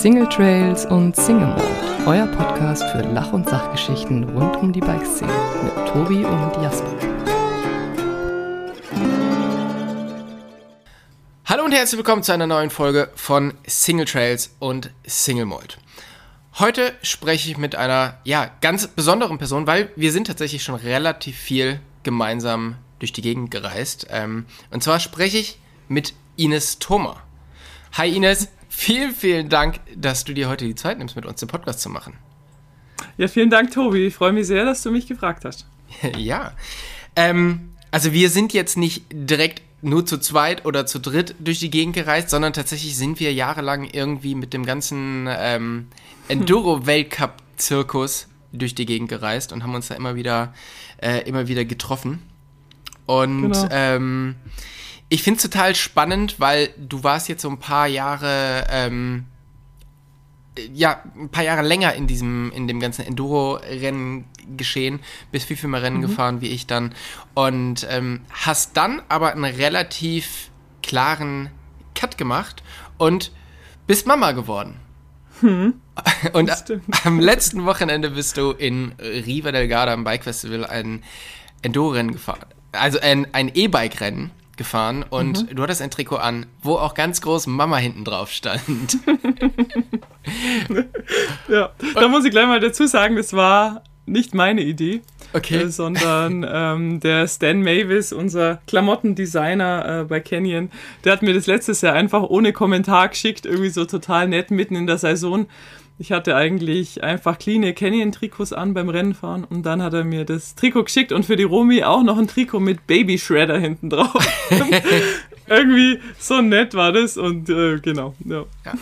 Single Trails und Single Mode, euer Podcast für Lach- und Sachgeschichten rund um die Bikeszene mit Tobi und Jasper. Hallo und herzlich willkommen zu einer neuen Folge von Single Trails und Single Mold. Heute spreche ich mit einer ja, ganz besonderen Person, weil wir sind tatsächlich schon relativ viel gemeinsam durch die Gegend gereist. Ähm, und zwar spreche ich mit Ines Thoma. Hi Ines, vielen, vielen Dank, dass du dir heute die Zeit nimmst, mit uns den Podcast zu machen. Ja, vielen Dank, Tobi. Ich freue mich sehr, dass du mich gefragt hast. ja. Ähm, also wir sind jetzt nicht direkt nur zu zweit oder zu dritt durch die Gegend gereist, sondern tatsächlich sind wir jahrelang irgendwie mit dem ganzen ähm, Enduro-Weltcup-Zirkus durch die Gegend gereist und haben uns da immer wieder, äh, immer wieder getroffen. Und genau. ähm, ich finde es total spannend, weil du warst jetzt so ein paar Jahre, ähm, ja, ein paar Jahre länger in diesem, in dem ganzen Enduro-Rennen geschehen, bist viel, viel mehr Rennen mhm. gefahren wie ich dann und ähm, hast dann aber einen relativ klaren Cut gemacht und bist Mama geworden. Hm, und am letzten Wochenende bist du in Riva del Garda am Bike Festival ein Enduro-Rennen gefahren. Also ein, ein E-Bike-Rennen gefahren und mhm. du hattest ein Trikot an, wo auch ganz groß Mama hinten drauf stand. ja, da muss ich gleich mal dazu sagen, das war nicht meine Idee, okay. äh, sondern ähm, der Stan Mavis, unser Klamottendesigner äh, bei Canyon, der hat mir das letztes Jahr einfach ohne Kommentar geschickt, irgendwie so total nett mitten in der Saison. Ich hatte eigentlich einfach clean Canyon-Trikots an beim Rennenfahren und dann hat er mir das Trikot geschickt und für die Romi auch noch ein Trikot mit Baby Shredder hinten drauf. irgendwie so nett war das und äh, genau. Ja. ja.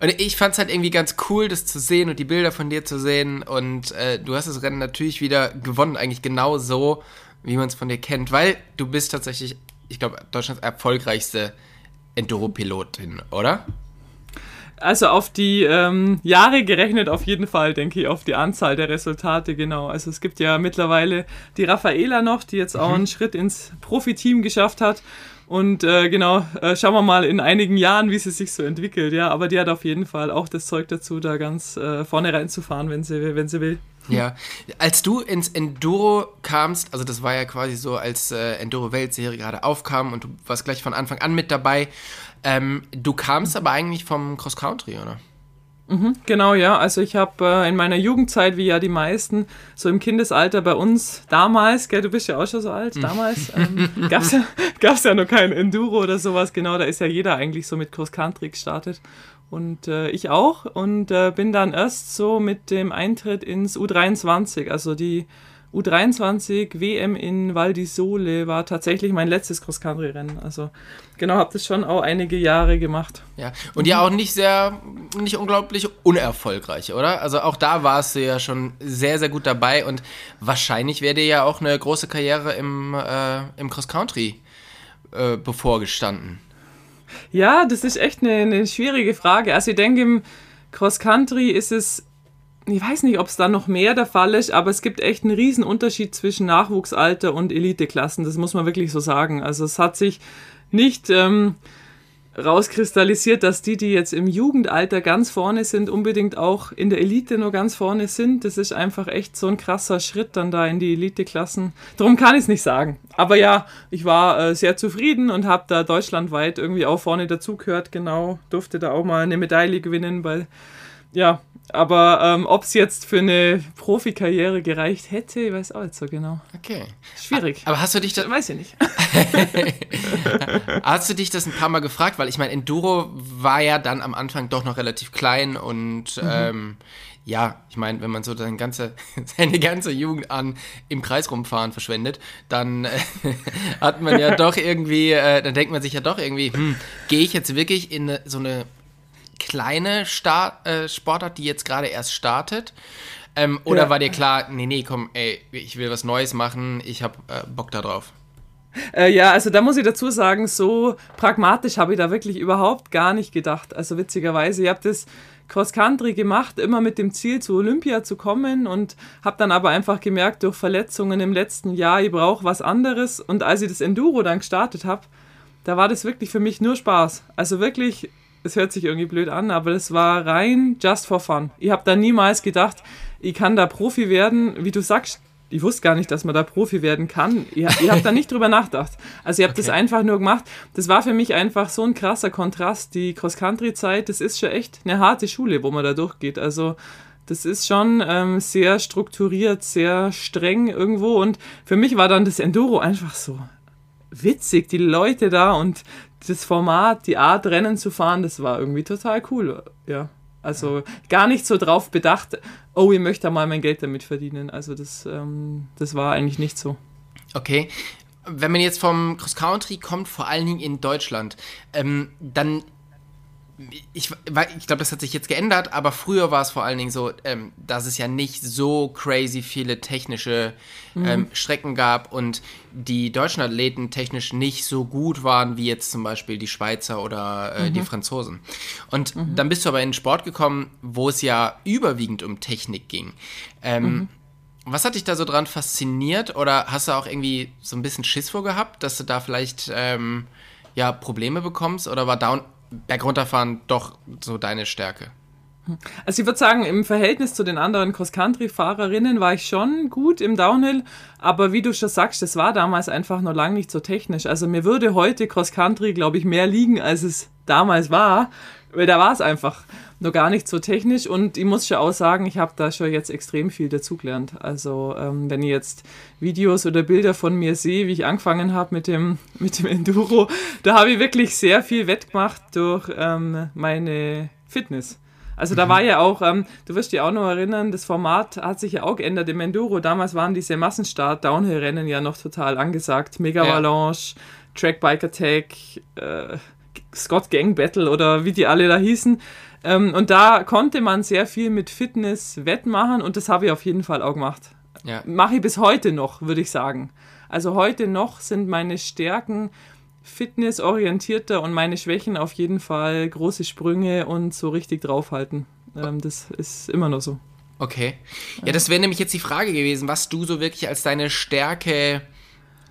Und ich fand es halt irgendwie ganz cool, das zu sehen und die Bilder von dir zu sehen und äh, du hast das Rennen natürlich wieder gewonnen, eigentlich genau so, wie man es von dir kennt, weil du bist tatsächlich, ich glaube, Deutschlands erfolgreichste Enduro-Pilotin, oder? Also auf die ähm, Jahre gerechnet auf jeden Fall, denke ich, auf die Anzahl der Resultate, genau. Also es gibt ja mittlerweile die Raffaela noch, die jetzt auch mhm. einen Schritt ins Profiteam geschafft hat. Und äh, genau, äh, schauen wir mal in einigen Jahren, wie sie sich so entwickelt, ja. Aber die hat auf jeden Fall auch das Zeug dazu, da ganz äh, vorne reinzufahren, wenn sie, wenn sie will. Ja, als du ins Enduro kamst, also das war ja quasi so, als äh, Enduro-Weltserie gerade aufkam und du warst gleich von Anfang an mit dabei. Ähm, du kamst aber eigentlich vom Cross-Country, oder? Mhm, genau, ja. Also ich habe äh, in meiner Jugendzeit, wie ja die meisten, so im Kindesalter bei uns damals, gell, du bist ja auch schon so alt, mhm. damals ähm, gab es ja, gab's ja noch kein Enduro oder sowas, genau, da ist ja jeder eigentlich so mit Cross-Country gestartet. Und äh, ich auch und äh, bin dann erst so mit dem Eintritt ins U23, also die U23 WM in Val di Sole war tatsächlich mein letztes Cross-Country-Rennen. Also genau, habe das schon auch einige Jahre gemacht. Ja, und ja auch nicht sehr, nicht unglaublich unerfolgreich, oder? Also auch da warst du ja schon sehr, sehr gut dabei und wahrscheinlich wäre dir ja auch eine große Karriere im, äh, im Cross-Country äh, bevorgestanden. Ja, das ist echt eine, eine schwierige Frage. Also ich denke, im Cross-Country ist es ich weiß nicht, ob es da noch mehr der Fall ist, aber es gibt echt einen riesen Unterschied zwischen Nachwuchsalter und Eliteklassen. Das muss man wirklich so sagen. Also es hat sich nicht ähm, rauskristallisiert, dass die, die jetzt im Jugendalter ganz vorne sind, unbedingt auch in der Elite nur ganz vorne sind. Das ist einfach echt so ein krasser Schritt dann da in die Eliteklassen. Darum kann ich es nicht sagen. Aber ja, ich war äh, sehr zufrieden und habe da deutschlandweit irgendwie auch vorne dazugehört. Genau, durfte da auch mal eine Medaille gewinnen, weil ja, aber ähm, ob es jetzt für eine Profikarriere gereicht hätte, ich weiß auch nicht so genau. Okay. Schwierig. Aber hast du dich das. Weiß ich nicht. hast du dich das ein paar Mal gefragt? Weil ich meine, Enduro war ja dann am Anfang doch noch relativ klein und mhm. ähm, ja, ich meine, wenn man so seine ganze, seine ganze Jugend an im Kreis rumfahren verschwendet, dann äh, hat man ja doch irgendwie, äh, dann denkt man sich ja doch irgendwie, hm, gehe ich jetzt wirklich in so eine kleine Start, äh, Sportart, die jetzt gerade erst startet? Ähm, oder ja. war dir klar, nee, nee, komm, ey, ich will was Neues machen, ich hab äh, Bock da drauf? Äh, ja, also da muss ich dazu sagen, so pragmatisch habe ich da wirklich überhaupt gar nicht gedacht. Also witzigerweise, ich habe das Cross-Country gemacht, immer mit dem Ziel, zu Olympia zu kommen und habe dann aber einfach gemerkt, durch Verletzungen im letzten Jahr, ich brauche was anderes. Und als ich das Enduro dann gestartet habe, da war das wirklich für mich nur Spaß. Also wirklich es hört sich irgendwie blöd an, aber das war rein just for fun. Ich habe da niemals gedacht, ich kann da Profi werden, wie du sagst. Ich wusste gar nicht, dass man da Profi werden kann. Ich, ich habe da nicht drüber nachgedacht. Also ich habe okay. das einfach nur gemacht. Das war für mich einfach so ein krasser Kontrast. Die Cross-Country-Zeit, das ist schon echt eine harte Schule, wo man da durchgeht. Also das ist schon ähm, sehr strukturiert, sehr streng irgendwo. Und für mich war dann das Enduro einfach so witzig. Die Leute da und das Format, die Art, Rennen zu fahren, das war irgendwie total cool. Ja. Also gar nicht so drauf bedacht, oh, ich möchte mal mein Geld damit verdienen. Also das, ähm, das war eigentlich nicht so. Okay. Wenn man jetzt vom Cross Country kommt, vor allen Dingen in Deutschland, ähm, dann ich, ich glaube, das hat sich jetzt geändert, aber früher war es vor allen Dingen so, ähm, dass es ja nicht so crazy viele technische ähm, mhm. Strecken gab und die deutschen Athleten technisch nicht so gut waren wie jetzt zum Beispiel die Schweizer oder äh, mhm. die Franzosen. Und mhm. dann bist du aber in den Sport gekommen, wo es ja überwiegend um Technik ging. Ähm, mhm. was hat dich da so dran fasziniert oder hast du auch irgendwie so ein bisschen Schiss vor gehabt, dass du da vielleicht ähm, ja Probleme bekommst oder war Down Bergunterfahren doch so deine Stärke? Also ich würde sagen, im Verhältnis zu den anderen Cross-Country-Fahrerinnen war ich schon gut im Downhill, aber wie du schon sagst, das war damals einfach noch lange nicht so technisch. Also mir würde heute Cross-Country, glaube ich, mehr liegen, als es damals war, weil da war es einfach noch gar nicht so technisch und ich muss schon auch sagen, ich habe da schon jetzt extrem viel dazugelernt. Also ähm, wenn ich jetzt Videos oder Bilder von mir sehe, wie ich angefangen habe mit dem, mit dem Enduro, da habe ich wirklich sehr viel wettgemacht durch ähm, meine Fitness. Also da mhm. war ja auch, ähm, du wirst dich auch noch erinnern, das Format hat sich ja auch geändert im Enduro. Damals waren diese Massenstart-Downhill-Rennen ja noch total angesagt. Mega Avalanche, ja. Track Bike Attack, äh, Scott Gang Battle oder wie die alle da hießen. Ähm, und da konnte man sehr viel mit Fitness wettmachen und das habe ich auf jeden Fall auch gemacht. Ja. Mache ich bis heute noch, würde ich sagen. Also heute noch sind meine Stärken fitnessorientierter und meine Schwächen auf jeden Fall große Sprünge und so richtig draufhalten. Ähm, das ist immer noch so. Okay. Ja, das wäre nämlich jetzt die Frage gewesen, was du so wirklich als deine Stärke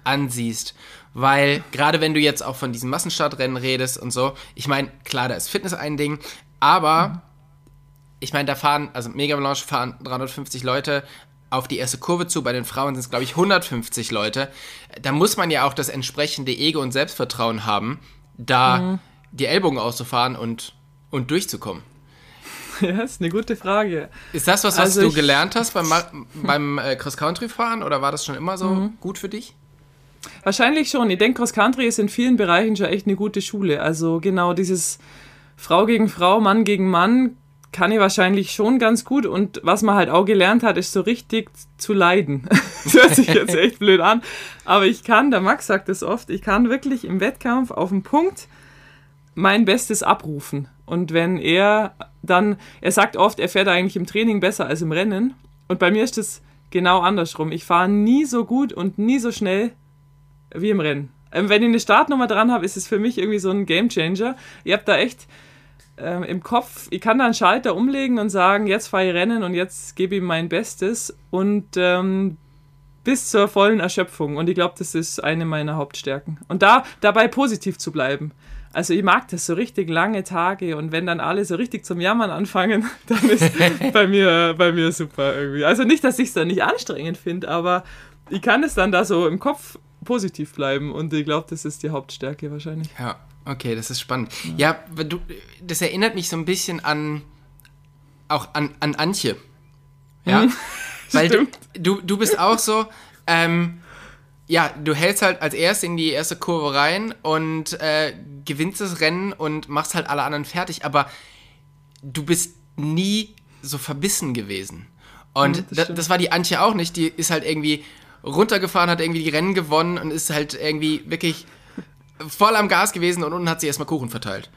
ansiehst. Weil gerade wenn du jetzt auch von diesem Massenstartrennen redest und so, ich meine, klar, da ist Fitness ein Ding, aber mhm. ich meine, da fahren, also Mega Melange fahren 350 Leute auf die erste Kurve zu. Bei den Frauen sind es, glaube ich, 150 Leute. Da muss man ja auch das entsprechende Ego und Selbstvertrauen haben, da mhm. die Ellbogen auszufahren und, und durchzukommen. Ja, ist eine gute Frage. Ist das was, was also du gelernt hast beim, beim äh, Cross-Country-Fahren oder war das schon immer so mhm. gut für dich? Wahrscheinlich schon. Ich denke, Cross-Country ist in vielen Bereichen schon echt eine gute Schule. Also genau dieses Frau gegen Frau, Mann gegen Mann kann ich wahrscheinlich schon ganz gut. Und was man halt auch gelernt hat, ist so richtig zu leiden. das hört sich jetzt echt blöd an. Aber ich kann, der Max sagt es oft, ich kann wirklich im Wettkampf auf den Punkt mein Bestes abrufen. Und wenn er dann, er sagt oft, er fährt eigentlich im Training besser als im Rennen. Und bei mir ist es genau andersrum. Ich fahre nie so gut und nie so schnell wie im Rennen. Ähm, wenn ich eine Startnummer dran habe, ist es für mich irgendwie so ein Gamechanger. Ihr habt da echt ähm, im Kopf, ich kann da einen Schalter umlegen und sagen, jetzt fahre ich Rennen und jetzt gebe ich mein Bestes und ähm, bis zur vollen Erschöpfung. Und ich glaube, das ist eine meiner Hauptstärken. Und da dabei positiv zu bleiben. Also ich mag das so richtig lange Tage und wenn dann alle so richtig zum Jammern anfangen, dann ist bei mir bei mir super irgendwie. Also nicht, dass ich es dann nicht anstrengend finde, aber ich kann es dann da so im Kopf positiv bleiben und ich glaube, das ist die Hauptstärke wahrscheinlich. Ja, okay, das ist spannend. Ja, ja du, das erinnert mich so ein bisschen an auch an, an Antje. Ja, mhm. weil du, du, du bist auch so, ähm, ja, du hältst halt als erst in die erste Kurve rein und äh, gewinnst das Rennen und machst halt alle anderen fertig, aber du bist nie so verbissen gewesen. Und mhm, das, das, war die Antje auch nicht. Die ist halt irgendwie runtergefahren, hat irgendwie die Rennen gewonnen und ist halt irgendwie wirklich voll am Gas gewesen und unten hat sie erstmal Kuchen verteilt.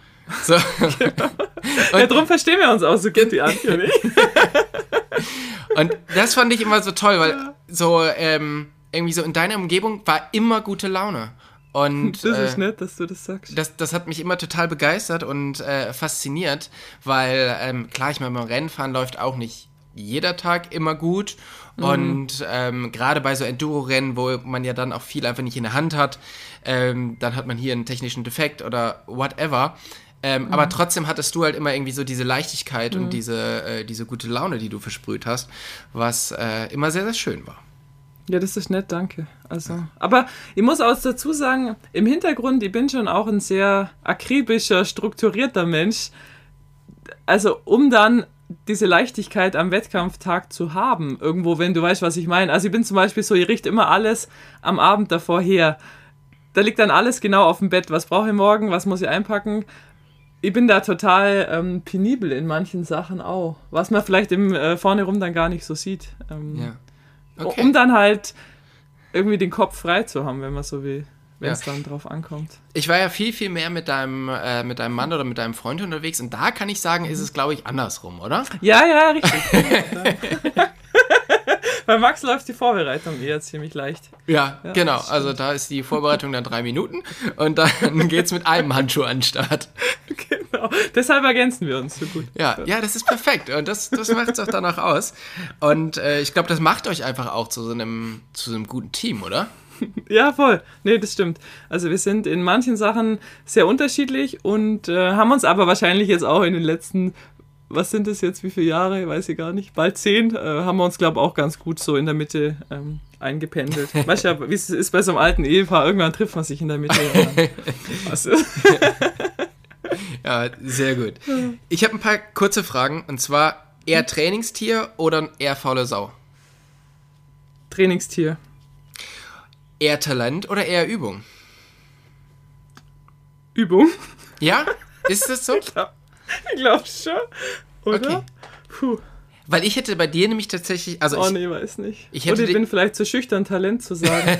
So. Genau. Und ja, drum verstehen wir uns auch so gut, die Antje und ich. und das fand ich immer so toll, weil ja. so ähm, irgendwie so in deiner Umgebung war immer gute Laune. Und, das ist äh, nett, dass du das sagst. Das, das hat mich immer total begeistert und äh, fasziniert, weil ähm, klar, ich meine, beim Rennfahren läuft auch nicht jeder Tag immer gut. Mhm. Und ähm, gerade bei so Enduro-Rennen, wo man ja dann auch viel einfach nicht in der Hand hat, ähm, dann hat man hier einen technischen Defekt oder whatever. Ähm, mhm. Aber trotzdem hattest du halt immer irgendwie so diese Leichtigkeit mhm. und diese, äh, diese gute Laune, die du versprüht hast, was äh, immer sehr, sehr schön war. Ja, das ist nett, danke. Also, aber ich muss auch dazu sagen, im Hintergrund, ich bin schon auch ein sehr akribischer, strukturierter Mensch. Also, um dann diese Leichtigkeit am Wettkampftag zu haben, irgendwo, wenn du weißt, was ich meine. Also, ich bin zum Beispiel so, ich richte immer alles am Abend davor her. Da liegt dann alles genau auf dem Bett. Was brauche ich morgen? Was muss ich einpacken? Ich bin da total ähm, penibel in manchen Sachen auch, was man vielleicht im äh, vorne rum dann gar nicht so sieht. Ähm, ja. Okay. Um dann halt irgendwie den Kopf frei zu haben, wenn man so will, wenn es ja. dann drauf ankommt. Ich war ja viel, viel mehr mit deinem, äh, mit deinem Mann oder mit deinem Freund unterwegs und da kann ich sagen, ist es, glaube ich, andersrum, oder? Ja, ja, richtig. Bei Max läuft die Vorbereitung eher ziemlich leicht. Ja, ja genau. Also da ist die Vorbereitung dann drei Minuten und dann geht es mit einem Handschuh an den Start. Genau. Deshalb ergänzen wir uns so gut. Ja, ja, das ist perfekt. Und das, das macht es auch danach aus. Und äh, ich glaube, das macht euch einfach auch zu so einem, zu so einem guten Team, oder? Ja, voll. Nee, das stimmt. Also wir sind in manchen Sachen sehr unterschiedlich und äh, haben uns aber wahrscheinlich jetzt auch in den letzten was sind das jetzt, wie viele Jahre, weiß ich gar nicht, bald zehn, äh, haben wir uns, glaube ich, auch ganz gut so in der Mitte ähm, eingependelt. weißt du wie es ist bei so einem alten Ehepaar, irgendwann trifft man sich in der Mitte. ja, sehr gut. Ich habe ein paar kurze Fragen, und zwar eher Trainingstier oder eher faule Sau? Trainingstier. Eher Talent oder eher Übung? Übung. Ja? Ist das so? Ich glaube schon. Oder? Okay. Puh. Weil ich hätte bei dir nämlich tatsächlich. Also oh ich, nee, weiß nicht. Ich hätte Oder ich bin vielleicht zu schüchtern, Talent zu sagen.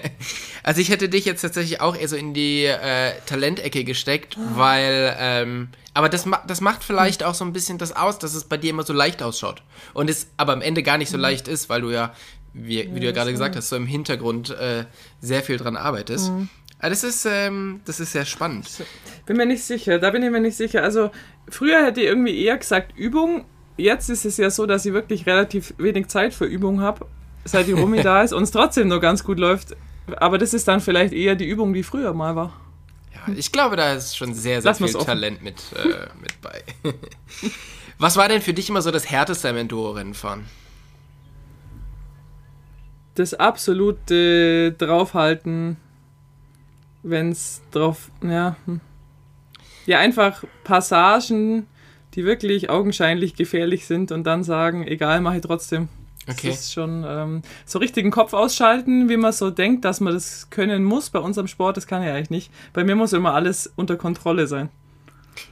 also ich hätte dich jetzt tatsächlich auch eher so in die äh, Talentecke gesteckt, oh. weil. Ähm, aber das, das macht vielleicht auch so ein bisschen das aus, dass es bei dir immer so leicht ausschaut. Und es aber am Ende gar nicht so mhm. leicht ist, weil du ja, wie, wie ja, du ja gerade gesagt hast, so im Hintergrund äh, sehr viel dran arbeitest. Mhm. Aber ah, das ist, ähm, das ist sehr spannend. Bin mir nicht sicher, da bin ich mir nicht sicher. Also früher hätte ich irgendwie eher gesagt Übung. Jetzt ist es ja so, dass ich wirklich relativ wenig Zeit für Übung habe, seit die Rumi da ist und es trotzdem nur ganz gut läuft. Aber das ist dann vielleicht eher die Übung, die früher mal war. Ja, ich glaube, da ist schon sehr, sehr Lass viel Talent mit, äh, mit bei. Was war denn für dich immer so das härteste am Enduro-Rennfahren? Das absolute Draufhalten wenn es drauf, ja. Hm. Ja, einfach Passagen, die wirklich augenscheinlich gefährlich sind und dann sagen, egal, mache ich trotzdem. Okay. Das ist schon ähm, so richtigen Kopf ausschalten, wie man so denkt, dass man das können muss bei unserem Sport, das kann ja eigentlich nicht. Bei mir muss immer alles unter Kontrolle sein.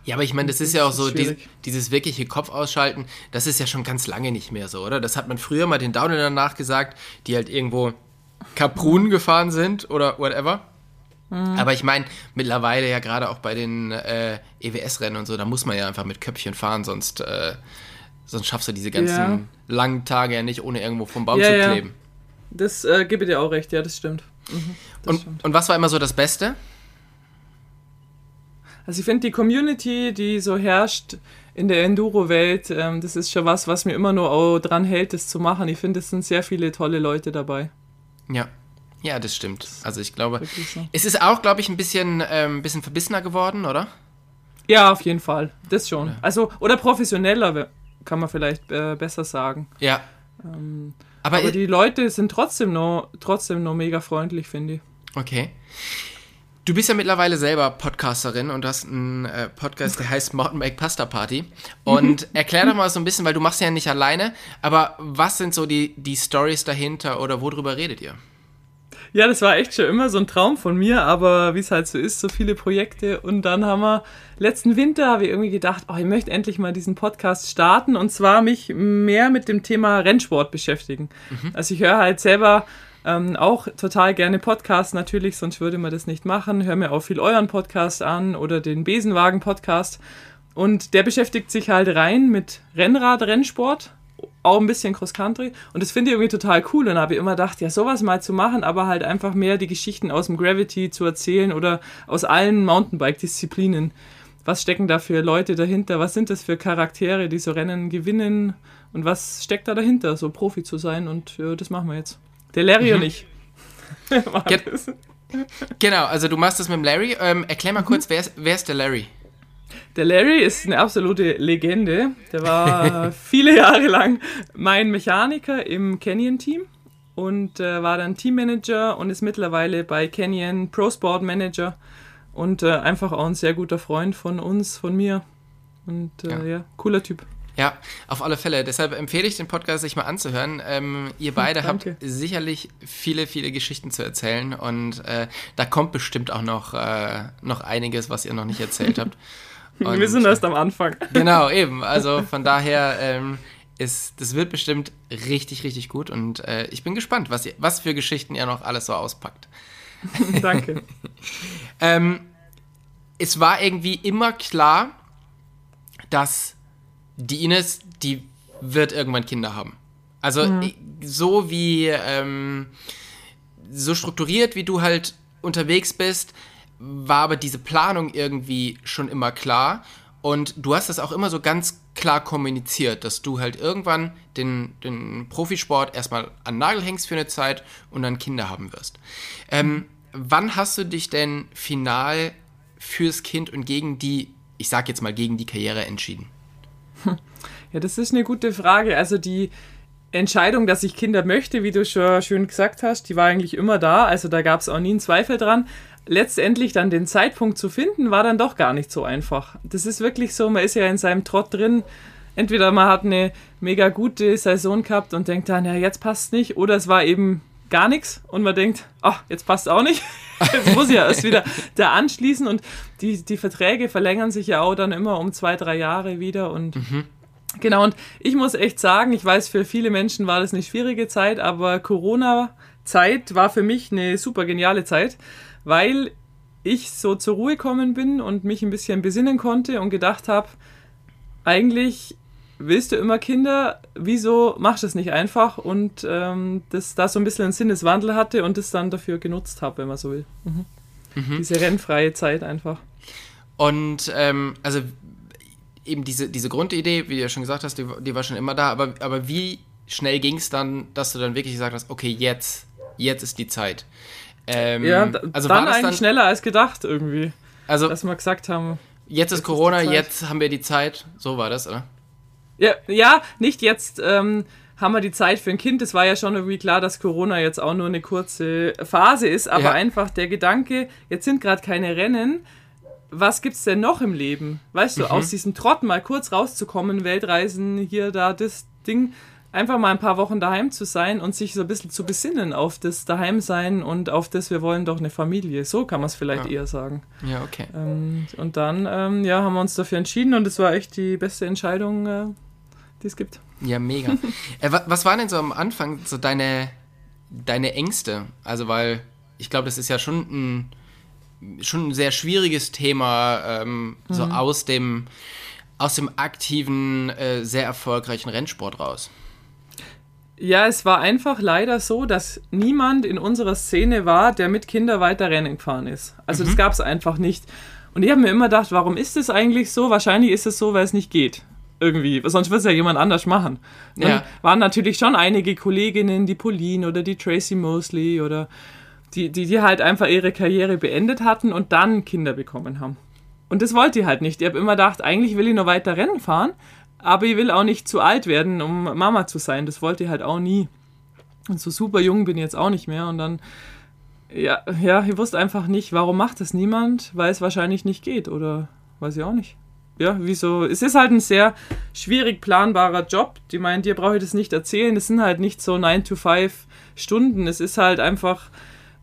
Ja, aber ich meine, das ist ja auch so, die, dieses wirkliche Kopf ausschalten, das ist ja schon ganz lange nicht mehr so, oder? Das hat man früher mal den Downhillern nachgesagt, die halt irgendwo Kaprunen gefahren sind oder whatever. Mhm. Aber ich meine, mittlerweile ja gerade auch bei den äh, EWS-Rennen und so, da muss man ja einfach mit Köpfchen fahren, sonst, äh, sonst schaffst du diese ganzen ja. langen Tage ja nicht, ohne irgendwo vom Baum ja, zu kleben. Ja. Das äh, gebe ich dir auch recht, ja, das stimmt. Mhm, das und, stimmt. und was war immer so das Beste? Also ich finde die Community, die so herrscht in der Enduro-Welt, ähm, das ist schon was, was mir immer nur auch dran hält, das zu machen. Ich finde, es sind sehr viele tolle Leute dabei. Ja, ja, das stimmt. Also ich glaube, so. es ist auch, glaube ich, ein bisschen, ähm, bisschen verbissener geworden, oder? Ja, auf jeden Fall. Das schon. Also, oder professioneller, kann man vielleicht äh, besser sagen. Ja. Ähm, aber, aber die Leute sind trotzdem noch, trotzdem noch mega freundlich, finde ich. Okay. Du bist ja mittlerweile selber Podcasterin und hast einen äh, Podcast, der heißt Mountainbike Pasta Party. Und erklär doch mal so ein bisschen, weil du machst ja nicht alleine, aber was sind so die, die Stories dahinter oder worüber redet ihr? Ja, das war echt schon immer so ein Traum von mir, aber wie es halt so ist, so viele Projekte. Und dann haben wir letzten Winter habe ich irgendwie gedacht, oh, ich möchte endlich mal diesen Podcast starten und zwar mich mehr mit dem Thema Rennsport beschäftigen. Mhm. Also ich höre halt selber ähm, auch total gerne Podcasts natürlich, sonst würde man das nicht machen. Hör mir auch viel euren Podcast an oder den Besenwagen-Podcast. Und der beschäftigt sich halt rein mit Rennrad-Rennsport auch ein bisschen Cross-Country. Und das finde ich irgendwie total cool. Und habe immer gedacht, ja, sowas mal zu machen, aber halt einfach mehr die Geschichten aus dem Gravity zu erzählen oder aus allen Mountainbike-Disziplinen. Was stecken da für Leute dahinter? Was sind das für Charaktere, die so Rennen gewinnen? Und was steckt da dahinter, so Profi zu sein? Und ja, das machen wir jetzt. Der Larry mhm. und ich. genau, also du machst das mit dem Larry. Ähm, erklär mal mhm. kurz, wer ist, wer ist der Larry? Der Larry ist eine absolute Legende. Der war viele Jahre lang mein Mechaniker im Canyon-Team und äh, war dann Teammanager und ist mittlerweile bei Canyon Pro Sport Manager und äh, einfach auch ein sehr guter Freund von uns, von mir. Und äh, ja. ja. cooler Typ. Ja, auf alle Fälle. Deshalb empfehle ich den Podcast sich mal anzuhören. Ähm, ihr beide habt sicherlich viele, viele Geschichten zu erzählen und äh, da kommt bestimmt auch noch, äh, noch einiges, was ihr noch nicht erzählt habt. Und, Wir sind erst am Anfang. Genau, eben. Also von daher ähm, ist, das wird bestimmt richtig, richtig gut und äh, ich bin gespannt, was, ihr, was für Geschichten ihr noch alles so auspackt. Danke. ähm, es war irgendwie immer klar, dass die Ines, die wird irgendwann Kinder haben. Also mhm. so wie, ähm, so strukturiert, wie du halt unterwegs bist, war aber diese Planung irgendwie schon immer klar. Und du hast das auch immer so ganz klar kommuniziert, dass du halt irgendwann den, den Profisport erstmal an Nagel hängst für eine Zeit und dann Kinder haben wirst. Ähm, wann hast du dich denn final fürs Kind und gegen die, ich sag jetzt mal, gegen die Karriere entschieden? Ja, das ist eine gute Frage. Also die Entscheidung, dass ich Kinder möchte, wie du schon schön gesagt hast, die war eigentlich immer da. Also da gab es auch nie einen Zweifel dran. Letztendlich dann den Zeitpunkt zu finden, war dann doch gar nicht so einfach. Das ist wirklich so, man ist ja in seinem Trott drin. Entweder man hat eine mega gute Saison gehabt und denkt dann, ja, jetzt passt nicht, oder es war eben gar nichts und man denkt, ach, jetzt passt auch nicht. Jetzt muss ja erst wieder da anschließen und die, die Verträge verlängern sich ja auch dann immer um zwei, drei Jahre wieder und mhm. Genau, und ich muss echt sagen, ich weiß, für viele Menschen war das eine schwierige Zeit, aber Corona-Zeit war für mich eine super geniale Zeit, weil ich so zur Ruhe gekommen bin und mich ein bisschen besinnen konnte und gedacht habe, eigentlich willst du immer Kinder, wieso machst du es nicht einfach? Und ähm, das da so ein bisschen einen Sinneswandel hatte und das dann dafür genutzt habe, wenn man so will. Mhm. Mhm. Diese rennfreie Zeit einfach. Und ähm, also eben diese, diese Grundidee, wie du ja schon gesagt hast, die, die war schon immer da, aber, aber wie schnell ging es dann, dass du dann wirklich gesagt hast, okay, jetzt, jetzt ist die Zeit? Ähm, ja, also dann eigentlich dann, schneller als gedacht irgendwie. Also, dass wir gesagt haben. Jetzt ist Corona, ist jetzt haben wir die Zeit. So war das, oder? Ja, ja nicht jetzt ähm, haben wir die Zeit für ein Kind. Es war ja schon irgendwie klar, dass Corona jetzt auch nur eine kurze Phase ist, aber ja. einfach der Gedanke, jetzt sind gerade keine Rennen was gibt's denn noch im Leben? Weißt du, mhm. aus diesem Trott mal kurz rauszukommen, Weltreisen, hier, da, das Ding, einfach mal ein paar Wochen daheim zu sein und sich so ein bisschen zu besinnen auf das Daheimsein und auf das, wir wollen doch eine Familie. So kann man es vielleicht ja. eher sagen. Ja, okay. Ähm, und dann, ähm, ja, haben wir uns dafür entschieden und es war echt die beste Entscheidung, äh, die es gibt. Ja, mega. äh, was waren denn so am Anfang so deine, deine Ängste? Also, weil ich glaube, das ist ja schon ein schon ein sehr schwieriges Thema, ähm, mhm. so aus dem, aus dem aktiven, äh, sehr erfolgreichen Rennsport raus. Ja, es war einfach leider so, dass niemand in unserer Szene war, der mit Kindern weiter Rennen gefahren ist. Also mhm. das gab es einfach nicht. Und ich habe mir immer gedacht, warum ist das eigentlich so? Wahrscheinlich ist es so, weil es nicht geht. Irgendwie. Sonst würde es ja jemand anders machen. Dann ja. waren natürlich schon einige Kolleginnen, die Pauline oder die Tracy Mosley oder die, die, die halt einfach ihre Karriere beendet hatten und dann Kinder bekommen haben. Und das wollte ich halt nicht. Ich habe immer gedacht, eigentlich will ich noch weiter Rennen fahren, aber ich will auch nicht zu alt werden, um Mama zu sein. Das wollte ich halt auch nie. Und so super jung bin ich jetzt auch nicht mehr. Und dann, ja, ja, ich wusste einfach nicht, warum macht das niemand, weil es wahrscheinlich nicht geht oder weiß ich auch nicht. Ja, wieso? Es ist halt ein sehr schwierig planbarer Job. Die meinen, dir brauche ich das nicht erzählen. Es sind halt nicht so 9 to 5 Stunden. Es ist halt einfach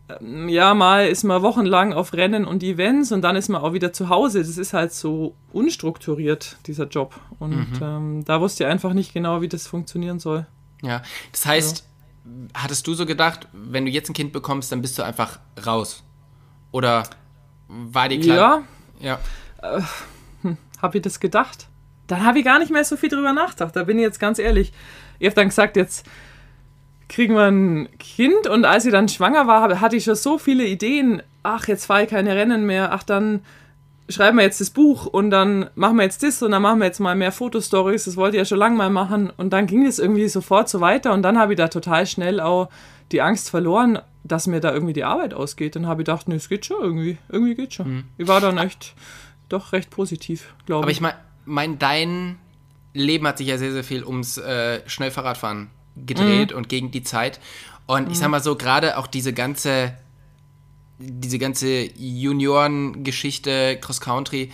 ähm, ja, mal ist man wochenlang auf Rennen und Events und dann ist man auch wieder zu Hause. Das ist halt so unstrukturiert, dieser Job. Und mhm. ähm, da wusste ich einfach nicht genau, wie das funktionieren soll. Ja, das heißt, also. hattest du so gedacht, wenn du jetzt ein Kind bekommst, dann bist du einfach raus? Oder war die klar? Ja. ja. Äh, habe ich das gedacht? Dann habe ich gar nicht mehr so viel drüber nachgedacht. Da bin ich jetzt ganz ehrlich. Ich habe dann gesagt, jetzt kriegen wir ein Kind und als ich dann schwanger war, hatte ich schon so viele Ideen. Ach, jetzt fahre ich keine Rennen mehr. Ach, dann schreiben wir jetzt das Buch und dann machen wir jetzt das und dann machen wir jetzt mal mehr Fotostories. Das wollte ich ja schon lange mal machen. Und dann ging es irgendwie sofort so weiter und dann habe ich da total schnell auch die Angst verloren, dass mir da irgendwie die Arbeit ausgeht. Dann habe ich gedacht, nee, es geht schon irgendwie. Irgendwie geht schon. Mhm. Ich war dann echt doch recht positiv, glaube ich. Aber ich meine, mein, dein Leben hat sich ja sehr, sehr viel ums äh, Schnellfahrradfahren gedreht mhm. und gegen die Zeit. Und mhm. ich sag mal so, gerade auch diese ganze, diese ganze Junioren-Geschichte, Cross-Country,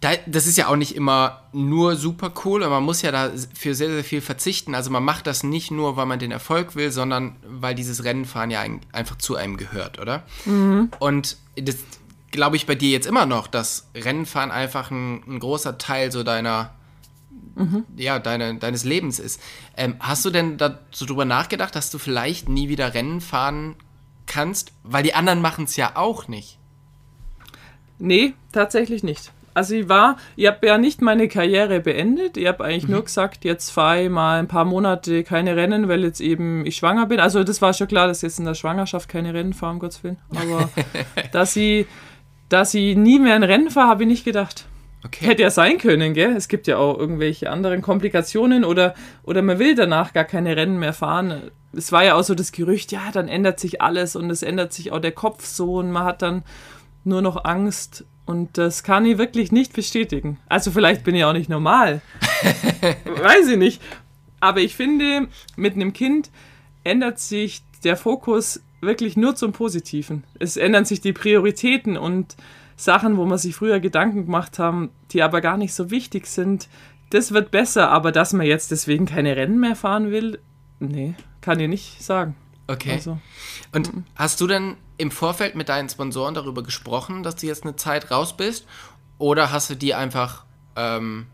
da, das ist ja auch nicht immer nur super cool und man muss ja dafür sehr, sehr viel verzichten. Also man macht das nicht nur, weil man den Erfolg will, sondern weil dieses Rennenfahren ja ein, einfach zu einem gehört, oder? Mhm. Und das glaube ich bei dir jetzt immer noch, dass Rennenfahren einfach ein, ein großer Teil so deiner, mhm. ja, deine, deines Lebens ist. Ähm, hast du denn da so drüber nachgedacht, dass du vielleicht nie wieder Rennen fahren kannst? Weil die anderen machen es ja auch nicht. Nee, tatsächlich nicht. Also ich war, ich habe ja nicht meine Karriere beendet. Ich habe eigentlich mhm. nur gesagt, jetzt fahre ich mal ein paar Monate keine Rennen, weil jetzt eben ich schwanger bin. Also das war schon klar, dass jetzt in der Schwangerschaft keine Rennen fahre, um Gottes Willen. Aber dass ich, dass ich nie mehr ein Rennen fahre, habe ich nicht gedacht. Okay. Hätte ja sein können, gell? Es gibt ja auch irgendwelche anderen Komplikationen oder, oder man will danach gar keine Rennen mehr fahren. Es war ja auch so das Gerücht, ja, dann ändert sich alles und es ändert sich auch der Kopf so und man hat dann nur noch Angst und das kann ich wirklich nicht bestätigen. Also vielleicht bin ich auch nicht normal. Weiß ich nicht. Aber ich finde, mit einem Kind ändert sich der Fokus wirklich nur zum Positiven. Es ändern sich die Prioritäten und Sachen, wo man sich früher Gedanken gemacht haben, die aber gar nicht so wichtig sind. Das wird besser, aber dass man jetzt deswegen keine Rennen mehr fahren will, nee, kann ich nicht sagen. Okay. Also, und m hast du denn im Vorfeld mit deinen Sponsoren darüber gesprochen, dass du jetzt eine Zeit raus bist? Oder hast du die einfach, ähm,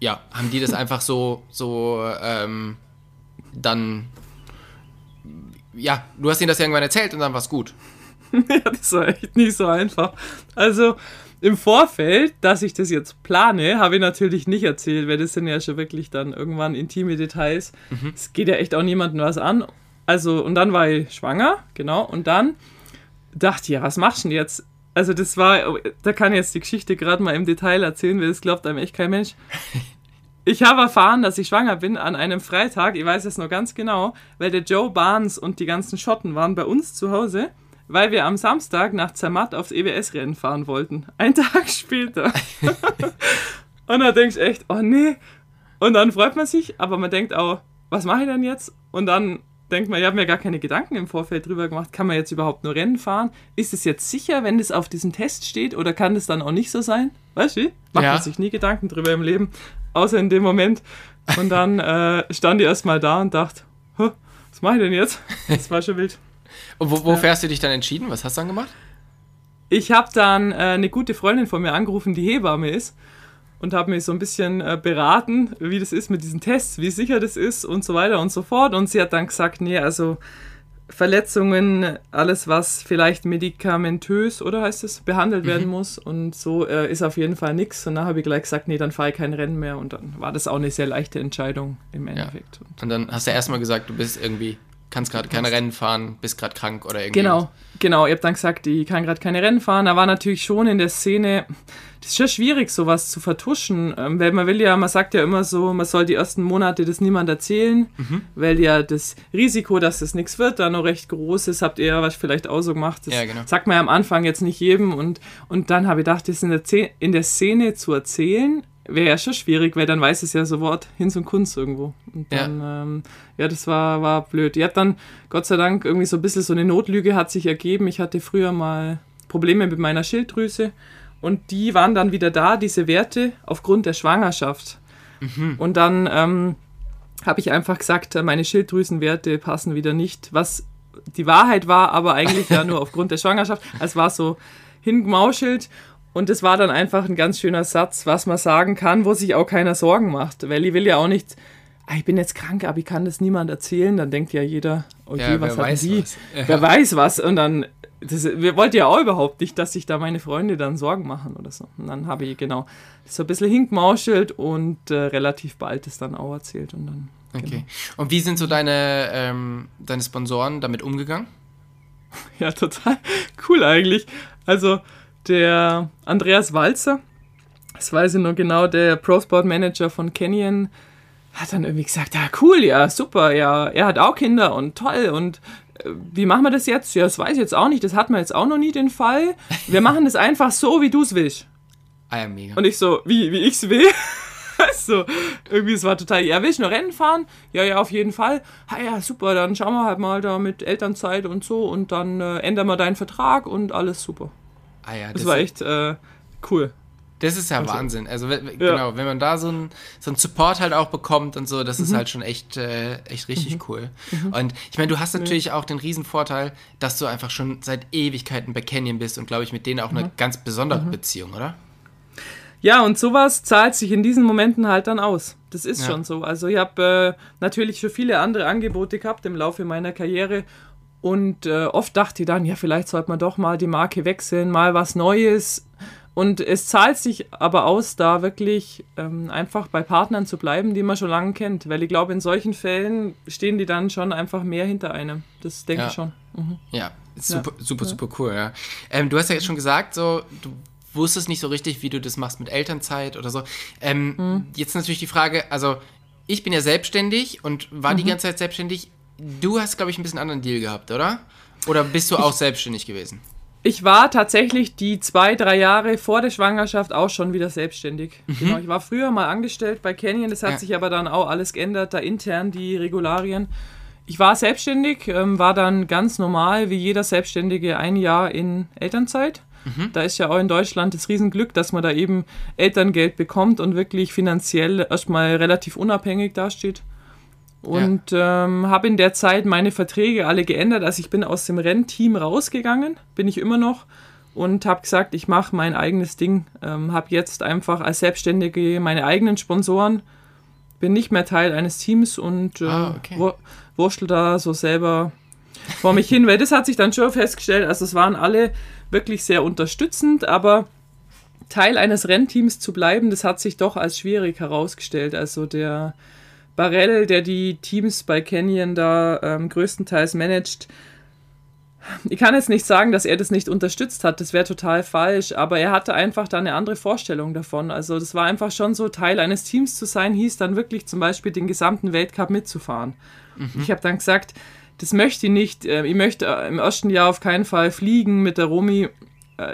ja, haben die das einfach so, so ähm, dann, ja, du hast ihnen das irgendwann erzählt und dann war es gut. ja, das war echt nicht so einfach. Also im Vorfeld, dass ich das jetzt plane, habe ich natürlich nicht erzählt, weil das sind ja schon wirklich dann irgendwann intime Details. Mhm. Es mhm. geht ja echt auch niemandem was an. Also, und dann war ich schwanger, genau, und dann dachte ich, ja, was machst du denn jetzt? Also, das war, da kann ich jetzt die Geschichte gerade mal im Detail erzählen, weil das glaubt einem echt kein Mensch. Ich habe erfahren, dass ich schwanger bin an einem Freitag, ich weiß es noch ganz genau, weil der Joe Barnes und die ganzen Schotten waren bei uns zu Hause, weil wir am Samstag nach Zermatt aufs EWS-Rennen fahren wollten. Ein Tag später. und da denkst du echt, oh nee. Und dann freut man sich, aber man denkt auch, was mache ich denn jetzt? Und dann denkt man, ich habe mir gar keine Gedanken im Vorfeld drüber gemacht, kann man jetzt überhaupt nur Rennen fahren? Ist es jetzt sicher, wenn das auf diesem Test steht oder kann das dann auch nicht so sein? Weißt du? Macht ja. man sich nie Gedanken drüber im Leben, außer in dem Moment. Und dann äh, stand ich erstmal da und dachte, was mache ich denn jetzt? Das war schon wild. Und wo, wofür ja. hast du dich dann entschieden? Was hast du dann gemacht? Ich habe dann äh, eine gute Freundin von mir angerufen, die Hebamme ist und habe mich so ein bisschen äh, beraten, wie das ist mit diesen Tests, wie sicher das ist und so weiter und so fort. Und sie hat dann gesagt, nee, also Verletzungen, alles was vielleicht medikamentös oder heißt es, behandelt mhm. werden muss und so äh, ist auf jeden Fall nichts. Und dann habe ich gleich gesagt, nee, dann fahre ich kein Rennen mehr und dann war das auch eine sehr leichte Entscheidung im Endeffekt. Ja. Und dann hast du erstmal gesagt, du bist irgendwie kannst gerade keine Rennen fahren, bist gerade krank oder irgendwie. Genau, genau. Ihr habt dann gesagt, ich kann gerade keine Rennen fahren. Da war natürlich schon in der Szene, das ist schon schwierig, sowas zu vertuschen, ähm, weil man will ja, man sagt ja immer so, man soll die ersten Monate das niemand erzählen, mhm. weil ja das Risiko, dass das nichts wird, da noch recht groß ist. Habt ihr ja was vielleicht auch so gemacht. Das ja, genau. sagt man ja am Anfang jetzt nicht jedem und, und dann habe ich gedacht, das in der, in der Szene zu erzählen, wäre ja schon schwierig, weil dann weiß es ja sofort hin zum Kunst irgendwo. Und dann, ja, ähm, ja das war, war blöd. Ich habe dann, Gott sei Dank, irgendwie so ein bisschen so eine Notlüge hat sich ergeben. Ich hatte früher mal Probleme mit meiner Schilddrüse und die waren dann wieder da, diese Werte, aufgrund der Schwangerschaft. Mhm. Und dann ähm, habe ich einfach gesagt, meine Schilddrüsenwerte passen wieder nicht, was die Wahrheit war, aber eigentlich ja nur aufgrund der Schwangerschaft. Es war so hingemauschelt und das war dann einfach ein ganz schöner Satz, was man sagen kann, wo sich auch keiner Sorgen macht. Weil ich will ja auch nicht, ah, ich bin jetzt krank, aber ich kann das niemand erzählen. Dann denkt ja jeder, okay, ja, was hat die? Was. Ja. Wer weiß was. Und dann, das, wir wollten ja auch überhaupt nicht, dass sich da meine Freunde dann Sorgen machen oder so. Und dann habe ich genau so ein bisschen hinkmauschelt und äh, relativ bald es dann auch erzählt. Und dann, okay. Genau. Und wie sind so deine, ähm, deine Sponsoren damit umgegangen? Ja, total cool eigentlich. Also, der Andreas Walzer, das weiß ich noch genau, der Pro Sport Manager von Canyon, hat dann irgendwie gesagt, ja cool, ja super, ja, er hat auch Kinder und toll und äh, wie machen wir das jetzt? Ja, das weiß ich jetzt auch nicht, das hatten wir jetzt auch noch nie den Fall. Wir machen das einfach so, wie du es willst. Ah ja, mega. Und ich so, wie, wie ich's will. so, irgendwie, es war total, ja, willst du noch Rennen fahren? Ja, ja, auf jeden Fall. Ah ja, super, dann schauen wir halt mal da mit Elternzeit und so und dann äh, ändern wir deinen Vertrag und alles super. Ah ja, Das, das war echt äh, cool. Das ist ja also, Wahnsinn. Also ja. genau, wenn man da so einen so Support halt auch bekommt und so, das mhm. ist halt schon echt, äh, echt richtig mhm. cool. Mhm. Und ich meine, du hast natürlich auch den Riesenvorteil, dass du einfach schon seit Ewigkeiten bei Canyon bist und glaube ich mit denen auch eine mhm. ganz besondere mhm. Beziehung, oder? Ja, und sowas zahlt sich in diesen Momenten halt dann aus. Das ist ja. schon so. Also ich habe äh, natürlich schon viele andere Angebote gehabt im Laufe meiner Karriere und äh, oft dachte ich dann, ja, vielleicht sollte man doch mal die Marke wechseln, mal was Neues. Und es zahlt sich aber aus, da wirklich ähm, einfach bei Partnern zu bleiben, die man schon lange kennt. Weil ich glaube, in solchen Fällen stehen die dann schon einfach mehr hinter einem. Das denke ja. ich schon. Mhm. Ja, super, ja. super, super cool, ja. Ähm, du hast ja jetzt schon gesagt, so, du wusstest nicht so richtig, wie du das machst mit Elternzeit oder so. Ähm, mhm. Jetzt natürlich die Frage, also ich bin ja selbstständig und war mhm. die ganze Zeit selbstständig. Du hast, glaube ich, ein bisschen anderen Deal gehabt, oder? Oder bist du auch ich, selbstständig gewesen? Ich war tatsächlich die zwei, drei Jahre vor der Schwangerschaft auch schon wieder selbstständig. Mhm. Genau, ich war früher mal angestellt bei Canyon, das hat ja. sich aber dann auch alles geändert, da intern die Regularien. Ich war selbstständig, ähm, war dann ganz normal wie jeder Selbstständige ein Jahr in Elternzeit. Mhm. Da ist ja auch in Deutschland das Riesenglück, dass man da eben Elterngeld bekommt und wirklich finanziell erstmal relativ unabhängig dasteht. Und ja. ähm, habe in der Zeit meine Verträge alle geändert. Also ich bin aus dem Rennteam rausgegangen, bin ich immer noch und habe gesagt, ich mache mein eigenes Ding. Ähm, habe jetzt einfach als Selbstständige meine eigenen Sponsoren, bin nicht mehr Teil eines Teams und äh, ah, okay. wur wurschtel da so selber vor mich hin, weil das hat sich dann schon festgestellt. Also es waren alle wirklich sehr unterstützend, aber Teil eines Rennteams zu bleiben, das hat sich doch als schwierig herausgestellt. Also der Barell, der die Teams bei Canyon da ähm, größtenteils managt, ich kann jetzt nicht sagen, dass er das nicht unterstützt hat, das wäre total falsch, aber er hatte einfach da eine andere Vorstellung davon. Also das war einfach schon so, Teil eines Teams zu sein, hieß dann wirklich zum Beispiel den gesamten Weltcup mitzufahren. Mhm. Ich habe dann gesagt, das möchte ich nicht. Äh, ich möchte äh, im ersten Jahr auf keinen Fall fliegen mit der Romi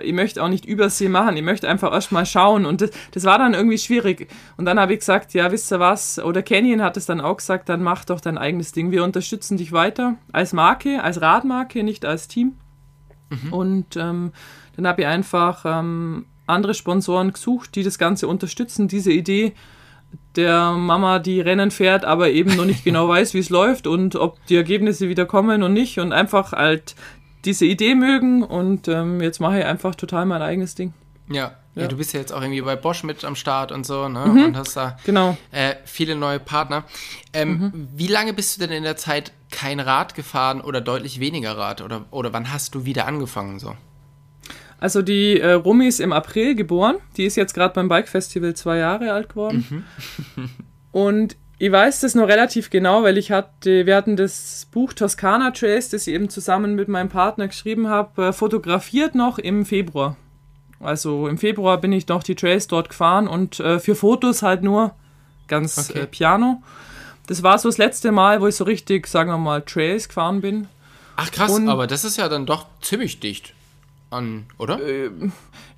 ich möchte auch nicht Übersee machen, ich möchte einfach erst mal schauen. Und das, das war dann irgendwie schwierig. Und dann habe ich gesagt, ja, wisst ihr was? Oder Canyon hat es dann auch gesagt, dann mach doch dein eigenes Ding. Wir unterstützen dich weiter als Marke, als Radmarke, nicht als Team. Mhm. Und ähm, dann habe ich einfach ähm, andere Sponsoren gesucht, die das Ganze unterstützen, diese Idee der Mama, die Rennen fährt, aber eben noch nicht genau weiß, wie es läuft und ob die Ergebnisse wieder kommen und nicht und einfach halt diese Idee mögen und ähm, jetzt mache ich einfach total mein eigenes Ding. Ja. ja. du bist ja jetzt auch irgendwie bei Bosch mit am Start und so, ne? Mhm. Und hast da genau. äh, viele neue Partner. Ähm, mhm. Wie lange bist du denn in der Zeit kein Rad gefahren oder deutlich weniger Rad? Oder, oder wann hast du wieder angefangen so? Also die äh, Rumi ist im April geboren. Die ist jetzt gerade beim Bike Festival zwei Jahre alt geworden. Mhm. und ich weiß das nur relativ genau, weil ich hatte, wir hatten das Buch Toskana Trace, das ich eben zusammen mit meinem Partner geschrieben habe, äh, fotografiert noch im Februar. Also im Februar bin ich noch die Trails dort gefahren und äh, für Fotos halt nur ganz okay. äh, piano. Das war so das letzte Mal, wo ich so richtig, sagen wir mal, Trails gefahren bin. Ach krass, und, aber das ist ja dann doch ziemlich dicht an, oder? Äh,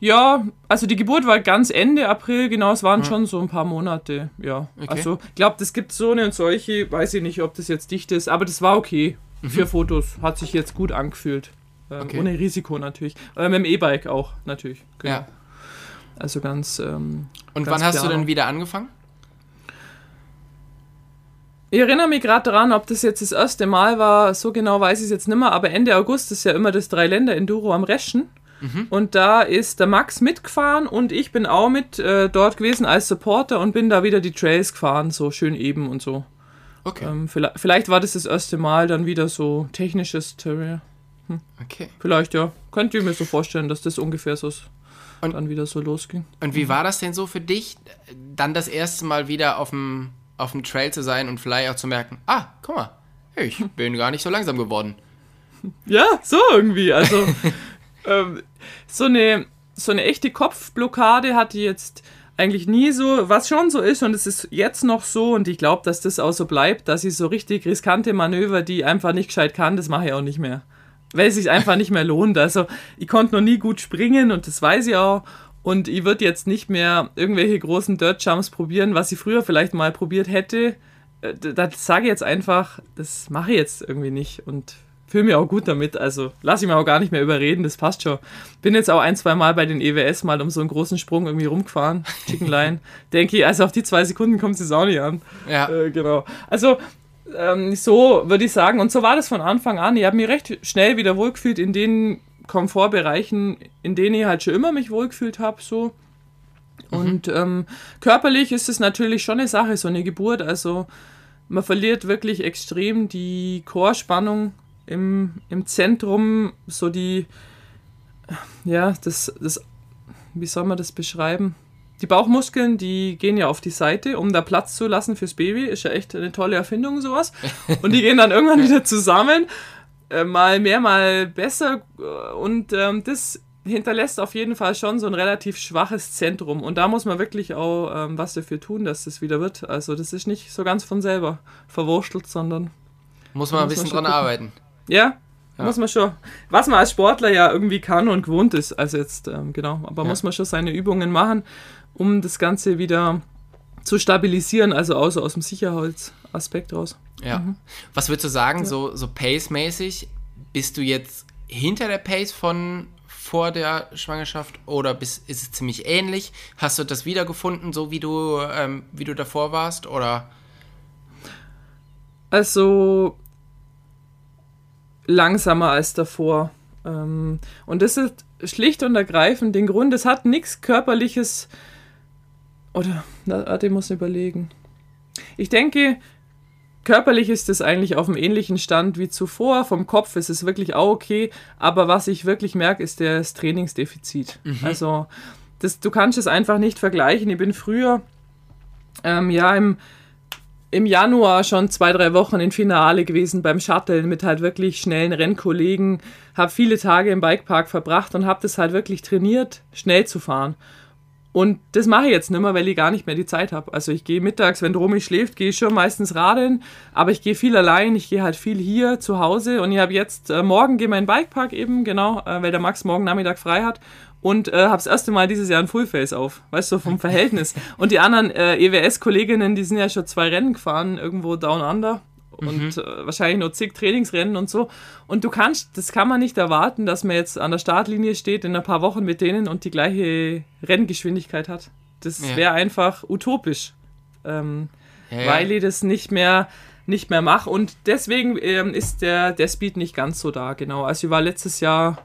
ja, also die Geburt war ganz Ende April, genau, es waren ja. schon so ein paar Monate, ja. Okay. Also, ich glaube, das gibt so eine und solche, weiß ich nicht, ob das jetzt dicht ist, aber das war okay. Mhm. Für Fotos hat sich jetzt gut angefühlt. Ähm, okay. Ohne Risiko natürlich. Äh, mit dem E-Bike auch, natürlich. Genau. Ja. Also ganz. Ähm, und ganz wann hast du denn wieder angefangen? Ich erinnere mich gerade daran, ob das jetzt das erste Mal war, so genau weiß ich es jetzt nicht mehr, aber Ende August ist ja immer das Drei-Länder-Enduro am Reschen. Mhm. Und da ist der Max mitgefahren und ich bin auch mit äh, dort gewesen als Supporter und bin da wieder die Trails gefahren, so schön eben und so. Okay. Ähm, vielleicht, vielleicht, war das das erste Mal dann wieder so technisches Terrain. Hm. Okay. Vielleicht ja. Könnt ihr mir so vorstellen, dass das ungefähr so und, dann wieder so losging. Und wie war das denn so für dich, dann das erste Mal wieder auf dem auf dem Trail zu sein und vielleicht auch zu merken, ah, guck mal, ich bin gar nicht so langsam geworden. Ja, so irgendwie. Also ähm, so, eine, so eine echte Kopfblockade hatte jetzt eigentlich nie so, was schon so ist und es ist jetzt noch so und ich glaube, dass das auch so bleibt, dass ich so richtig riskante Manöver, die ich einfach nicht gescheit kann, das mache ich auch nicht mehr. Weil es sich einfach nicht mehr lohnt. Also ich konnte noch nie gut springen und das weiß ich auch Und ich würde jetzt nicht mehr irgendwelche großen Dirt Jumps probieren, was ich früher vielleicht mal probiert hätte. Äh, das sage ich jetzt einfach, das mache ich jetzt irgendwie nicht. Und fühle mich auch gut damit. Also lasse ich mir auch gar nicht mehr überreden, das passt schon. Bin jetzt auch ein, zwei Mal bei den EWS mal um so einen großen Sprung irgendwie rumgefahren. Chicken Line. Denke ich, also auf die zwei Sekunden kommt es auch nicht an. Ja. Äh, genau. Also ähm, so würde ich sagen, und so war das von Anfang an. Ich habe mich recht schnell wieder wohlgefühlt in den Komfortbereichen, in denen ich halt schon immer mich wohlgefühlt habe. So. Mhm. Und ähm, körperlich ist es natürlich schon eine Sache, so eine Geburt. Also man verliert wirklich extrem die Chorspannung im, im Zentrum so die, ja, das, das, wie soll man das beschreiben? Die Bauchmuskeln, die gehen ja auf die Seite, um da Platz zu lassen fürs Baby. Ist ja echt eine tolle Erfindung, sowas. Und die gehen dann irgendwann wieder zusammen. Äh, mal mehr, mal besser. Und ähm, das hinterlässt auf jeden Fall schon so ein relativ schwaches Zentrum. Und da muss man wirklich auch ähm, was dafür tun, dass das wieder wird. Also das ist nicht so ganz von selber verwurstelt, sondern. Muss man ein bisschen dran gucken. arbeiten. Ja, ja, muss man schon. Was man als Sportler ja irgendwie kann und gewohnt ist, also jetzt, ähm, genau, aber ja. muss man schon seine Übungen machen, um das Ganze wieder zu stabilisieren, also außer aus dem Sicherheitsaspekt raus. Ja. Mhm. Was würdest du sagen, ja. so, so Pace-mäßig, bist du jetzt hinter der Pace von vor der Schwangerschaft oder bist, ist es ziemlich ähnlich? Hast du das wiedergefunden, so wie du, ähm, wie du davor warst, oder? Also langsamer als davor. Ähm, und das ist schlicht und ergreifend den Grund, es hat nichts Körperliches. Oder, warte, ich muss überlegen. Ich denke, körperlich ist es eigentlich auf einem ähnlichen Stand wie zuvor. Vom Kopf ist es wirklich auch okay. Aber was ich wirklich merke, ist das Trainingsdefizit. Mhm. Also, das, du kannst es einfach nicht vergleichen. Ich bin früher, ähm, ja, im im Januar schon zwei, drei Wochen im Finale gewesen beim Shuttle mit halt wirklich schnellen Rennkollegen. Habe viele Tage im Bikepark verbracht und habe das halt wirklich trainiert, schnell zu fahren. Und das mache ich jetzt nicht mehr, weil ich gar nicht mehr die Zeit habe. Also ich gehe mittags, wenn Romy schläft, gehe ich schon meistens radeln, aber ich gehe viel allein, ich gehe halt viel hier zu Hause und ich habe jetzt, äh, morgen gehe mein Bikepark eben, genau, äh, weil der Max morgen Nachmittag frei hat und äh, habe das erste Mal dieses Jahr ein Fullface auf, weißt du, vom Verhältnis. und die anderen äh, EWS-Kolleginnen, die sind ja schon zwei Rennen gefahren, irgendwo down under und mhm. äh, wahrscheinlich nur zig Trainingsrennen und so. Und du kannst, das kann man nicht erwarten, dass man jetzt an der Startlinie steht in ein paar Wochen mit denen und die gleiche Renngeschwindigkeit hat. Das ja. wäre einfach utopisch, ähm, ja, weil ich das nicht mehr nicht mehr mache und deswegen ähm, ist der, der Speed nicht ganz so da, genau. Also ich war letztes Jahr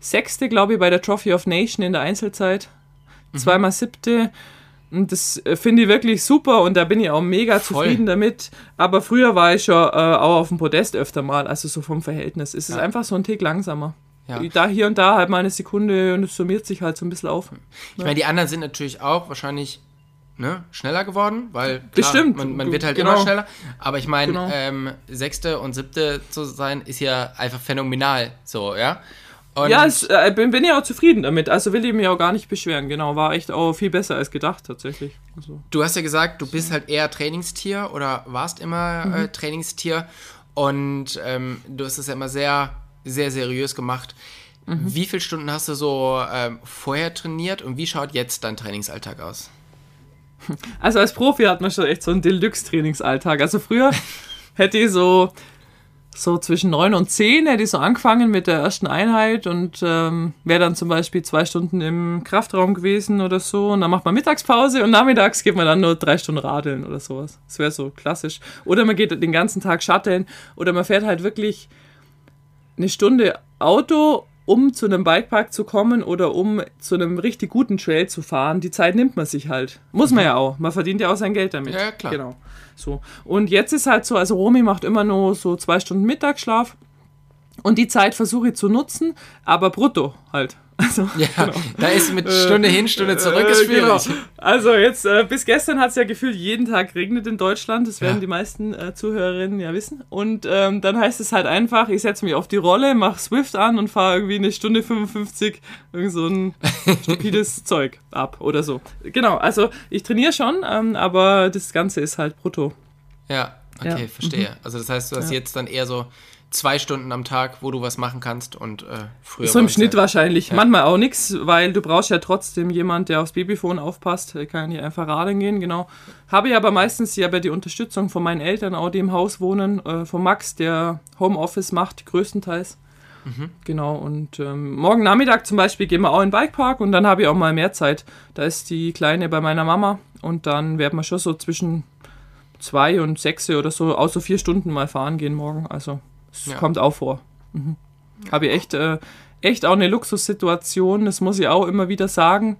Sechste, glaube ich, bei der Trophy of Nation in der Einzelzeit. Mhm. Zweimal siebte und das äh, finde ich wirklich super und da bin ich auch mega Voll. zufrieden damit. Aber früher war ich schon äh, auch auf dem Podest öfter mal, also so vom Verhältnis. Es ist ja. einfach so ein Tick langsamer. Ja. Da hier und da halt mal eine Sekunde und es summiert sich halt so ein bisschen auf. Ich meine, die anderen sind natürlich auch wahrscheinlich ne, schneller geworden, weil klar, Bestimmt. Man, man wird halt genau. immer schneller. Aber ich meine, genau. ähm, sechste und siebte zu sein, ist ja einfach phänomenal. So, ja. Und ja, es, äh, bin, bin ja auch zufrieden damit. Also will ich mich auch gar nicht beschweren. Genau, war echt auch viel besser als gedacht tatsächlich. Also. Du hast ja gesagt, du bist halt eher Trainingstier oder warst immer mhm. äh, Trainingstier und ähm, du hast es ja immer sehr, sehr seriös gemacht. Mhm. Wie viele Stunden hast du so ähm, vorher trainiert und wie schaut jetzt dein Trainingsalltag aus? Also als Profi hat man schon echt so einen Deluxe-Trainingsalltag. Also früher hätte ich so so zwischen neun und zehn hätte ich so angefangen mit der ersten Einheit und ähm, wäre dann zum Beispiel zwei Stunden im Kraftraum gewesen oder so. Und dann macht man Mittagspause und nachmittags geht man dann nur drei Stunden radeln oder sowas. Das wäre so klassisch. Oder man geht den ganzen Tag shutteln oder man fährt halt wirklich eine Stunde Auto, um zu einem Bikepark zu kommen oder um zu einem richtig guten Trail zu fahren. Die Zeit nimmt man sich halt. Muss man ja auch. Man verdient ja auch sein Geld damit. Ja, klar. Genau. So. Und jetzt ist halt so, also Romy macht immer nur so zwei Stunden Mittagsschlaf. Und die Zeit versuche ich zu nutzen, aber brutto halt. Also, ja, genau. da ist mit Stunde hin, Stunde zurück ist äh, schwierig. Genau. Also jetzt, äh, bis gestern hat es ja gefühlt jeden Tag regnet in Deutschland. Das werden ja. die meisten äh, Zuhörerinnen ja wissen. Und ähm, dann heißt es halt einfach, ich setze mich auf die Rolle, mache Swift an und fahre irgendwie eine Stunde 55 irgend so ein stupides Zeug ab oder so. Genau, also ich trainiere schon, ähm, aber das Ganze ist halt brutto. Ja, okay, ja. verstehe. Mhm. Also das heißt, du hast ja. jetzt dann eher so zwei Stunden am Tag, wo du was machen kannst und äh, früher. So im Schnitt ja, wahrscheinlich. Ja. Manchmal auch nichts, weil du brauchst ja trotzdem jemand, der aufs Babyphone aufpasst. Der kann hier einfach radeln gehen, genau. Habe ich aber meistens ja bei die Unterstützung von meinen Eltern, auch die im Haus wohnen, äh, von Max, der Homeoffice macht, größtenteils. Mhm. Genau, und ähm, morgen Nachmittag zum Beispiel gehen wir auch in den Bikepark und dann habe ich auch mal mehr Zeit. Da ist die Kleine bei meiner Mama und dann werden wir schon so zwischen zwei und sechs oder so, außer vier Stunden mal fahren gehen morgen. Also es ja. kommt auch vor. Mhm. Habe ich echt, äh, echt auch eine Luxussituation, das muss ich auch immer wieder sagen,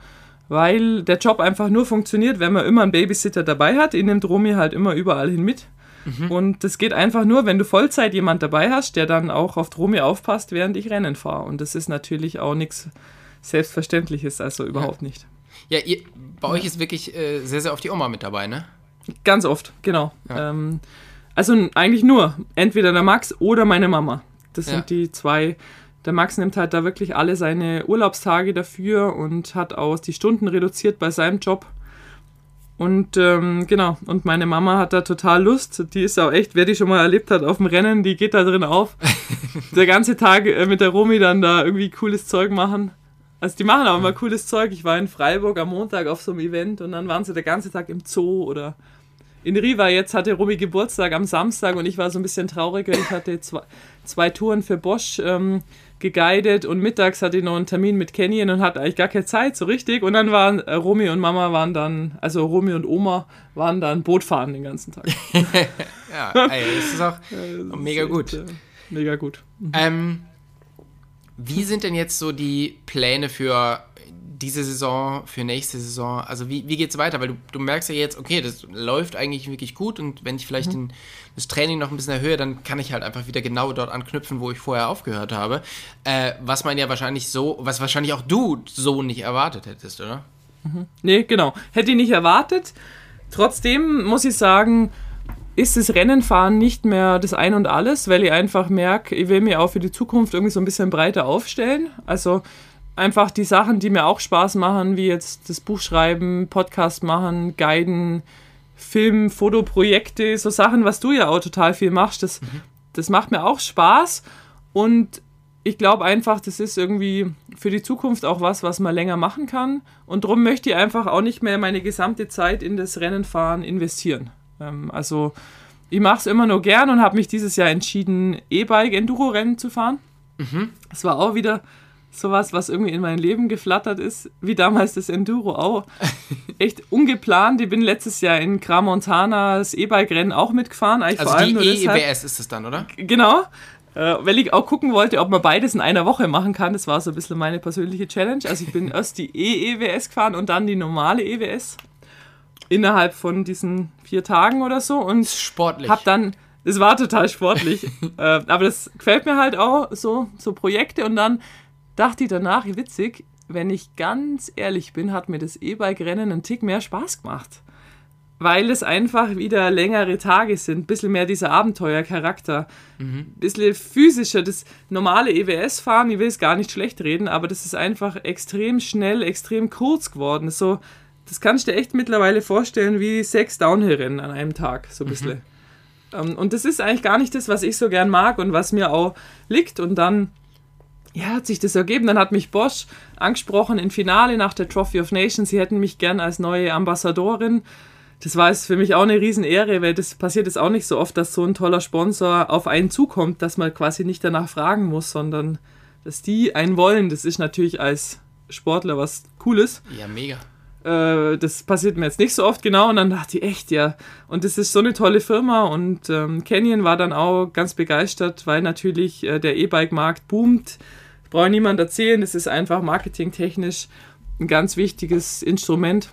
weil der Job einfach nur funktioniert, wenn man immer einen Babysitter dabei hat. Ich nimmt Romy halt immer überall hin mit. Mhm. Und das geht einfach nur, wenn du Vollzeit jemand dabei hast, der dann auch auf Romy aufpasst, während ich Rennen fahre. Und das ist natürlich auch nichts Selbstverständliches, also überhaupt ja. nicht. Ja, ihr, bei euch ist wirklich äh, sehr, sehr oft die Oma mit dabei, ne? Ganz oft, genau. Ja. Ähm, also eigentlich nur entweder der Max oder meine Mama. Das sind die zwei. Der Max nimmt halt da wirklich alle seine Urlaubstage dafür und hat auch die Stunden reduziert bei seinem Job. Und ähm, genau, und meine Mama hat da total Lust. Die ist auch echt, wer die schon mal erlebt hat auf dem Rennen, die geht da drin auf. der ganze Tag äh, mit der Romi dann da irgendwie cooles Zeug machen. Also die machen auch immer cooles Zeug. Ich war in Freiburg am Montag auf so einem Event und dann waren sie der ganze Tag im Zoo oder in Riva. Jetzt hatte Romy Geburtstag am Samstag und ich war so ein bisschen trauriger. Ich hatte zwei, zwei Touren für Bosch ähm, geguidet und mittags hatte ich noch einen Termin mit Canyon und hatte eigentlich gar keine Zeit so richtig. Und dann waren äh, Romy und Mama waren dann, also Romy und Oma waren dann Boot fahren den ganzen Tag. ja, ey, das ist auch das mega ist gut. Echt, äh, mega gut. Mhm. Ähm, wie sind denn jetzt so die Pläne für diese Saison, für nächste Saison? Also wie, wie geht es weiter? Weil du, du merkst ja jetzt, okay, das läuft eigentlich wirklich gut und wenn ich vielleicht mhm. den, das Training noch ein bisschen erhöhe, dann kann ich halt einfach wieder genau dort anknüpfen, wo ich vorher aufgehört habe. Äh, was man ja wahrscheinlich so, was wahrscheinlich auch du so nicht erwartet hättest, oder? Mhm. Nee, genau. Hätte ich nicht erwartet. Trotzdem muss ich sagen, ist das Rennenfahren nicht mehr das Ein und Alles, weil ich einfach merke, ich will mir auch für die Zukunft irgendwie so ein bisschen breiter aufstellen. Also einfach die Sachen, die mir auch Spaß machen, wie jetzt das Buch schreiben, Podcast machen, Guiden, Film, Fotoprojekte, so Sachen, was du ja auch total viel machst, das, mhm. das macht mir auch Spaß und ich glaube einfach, das ist irgendwie für die Zukunft auch was, was man länger machen kann. Und darum möchte ich einfach auch nicht mehr meine gesamte Zeit in das Rennenfahren investieren. Ähm, also ich mache es immer nur gern und habe mich dieses Jahr entschieden, E-Bike-Enduro-Rennen zu fahren. Mhm. Es war auch wieder sowas, was irgendwie in mein Leben geflattert ist, wie damals das Enduro auch. Echt ungeplant. Ich bin letztes Jahr in Gramontana das E-Bike-Rennen auch mitgefahren. Eigentlich also vor allem die EEWS ist es dann, oder? Genau. Äh, weil ich auch gucken wollte, ob man beides in einer Woche machen kann. Das war so ein bisschen meine persönliche Challenge. Also ich bin erst die EEWS gefahren und dann die normale EWS innerhalb von diesen vier Tagen oder so und sportlich. Hab dann, es war total sportlich, äh, aber das gefällt mir halt auch so so Projekte und dann dachte ich danach, witzig, wenn ich ganz ehrlich bin, hat mir das E-Bike-Rennen einen Tick mehr Spaß gemacht. Weil es einfach wieder längere Tage sind, ein bisschen mehr dieser Abenteuercharakter, mhm. ein bisschen physischer. Das normale EWS-Fahren, ich will es gar nicht schlecht reden, aber das ist einfach extrem schnell, extrem kurz geworden. So, das kannst du dir echt mittlerweile vorstellen wie sechs Downhill-Rennen an einem Tag, so ein bisschen. Mhm. und das ist eigentlich gar nicht das, was ich so gern mag und was mir auch liegt. Und dann ja, hat sich das ergeben. Dann hat mich Bosch angesprochen im Finale nach der Trophy of Nations. Sie hätten mich gern als neue Ambassadorin. Das war es für mich auch eine Riesenehre, weil das passiert jetzt auch nicht so oft, dass so ein toller Sponsor auf einen zukommt, dass man quasi nicht danach fragen muss, sondern dass die einen wollen. Das ist natürlich als Sportler was Cooles. Ja, mega. Äh, das passiert mir jetzt nicht so oft genau und dann dachte ich echt, ja. Und das ist so eine tolle Firma und ähm, Canyon war dann auch ganz begeistert, weil natürlich äh, der E-Bike-Markt boomt brauche niemand erzählen, das ist einfach marketingtechnisch ein ganz wichtiges Instrument.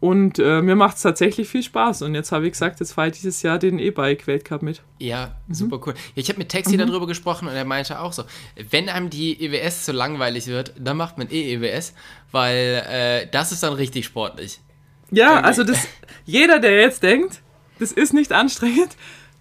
Und äh, mir macht es tatsächlich viel Spaß. Und jetzt habe ich gesagt, jetzt fahre ich dieses Jahr den E-Bike-Weltcup mit. Ja, mhm. super cool. Ich habe mit Taxi mhm. darüber gesprochen und er meinte auch so, wenn einem die EWS zu langweilig wird, dann macht man E-EWS, weil äh, das ist dann richtig sportlich. Ja, also das, jeder, der jetzt denkt, das ist nicht anstrengend,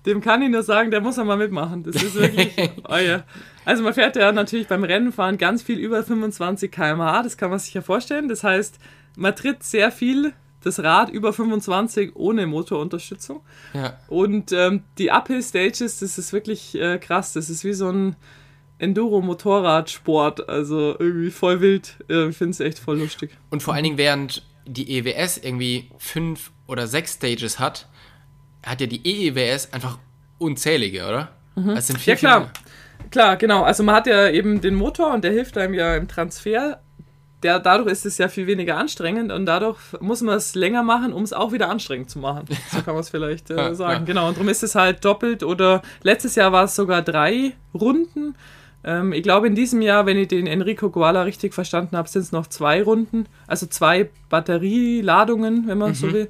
dem kann ich nur sagen, der muss er mal mitmachen. Das ist wirklich, oh ja. Also man fährt ja natürlich beim Rennenfahren ganz viel über 25 km/h, das kann man sich ja vorstellen. Das heißt, man tritt sehr viel das Rad über 25 ohne Motorunterstützung. Ja. Und ähm, die Uphill-Stages, das ist wirklich äh, krass. Das ist wie so ein Enduro-Motorradsport. Also irgendwie voll wild. Äh, ich finde es echt voll lustig. Und vor allen Dingen, während die EWS irgendwie fünf oder sechs Stages hat, hat ja die EEWS einfach unzählige, oder? Mhm. Das sind viel, ja, klar. Viele. Klar, genau. Also man hat ja eben den Motor und der hilft einem ja im Transfer. Der, dadurch ist es ja viel weniger anstrengend und dadurch muss man es länger machen, um es auch wieder anstrengend zu machen. So kann man es vielleicht äh, sagen. Ja. Genau, und darum ist es halt doppelt oder letztes Jahr war es sogar drei Runden. Ähm, ich glaube, in diesem Jahr, wenn ich den Enrico Guala richtig verstanden habe, sind es noch zwei Runden. Also zwei Batterieladungen, wenn man mhm. so will.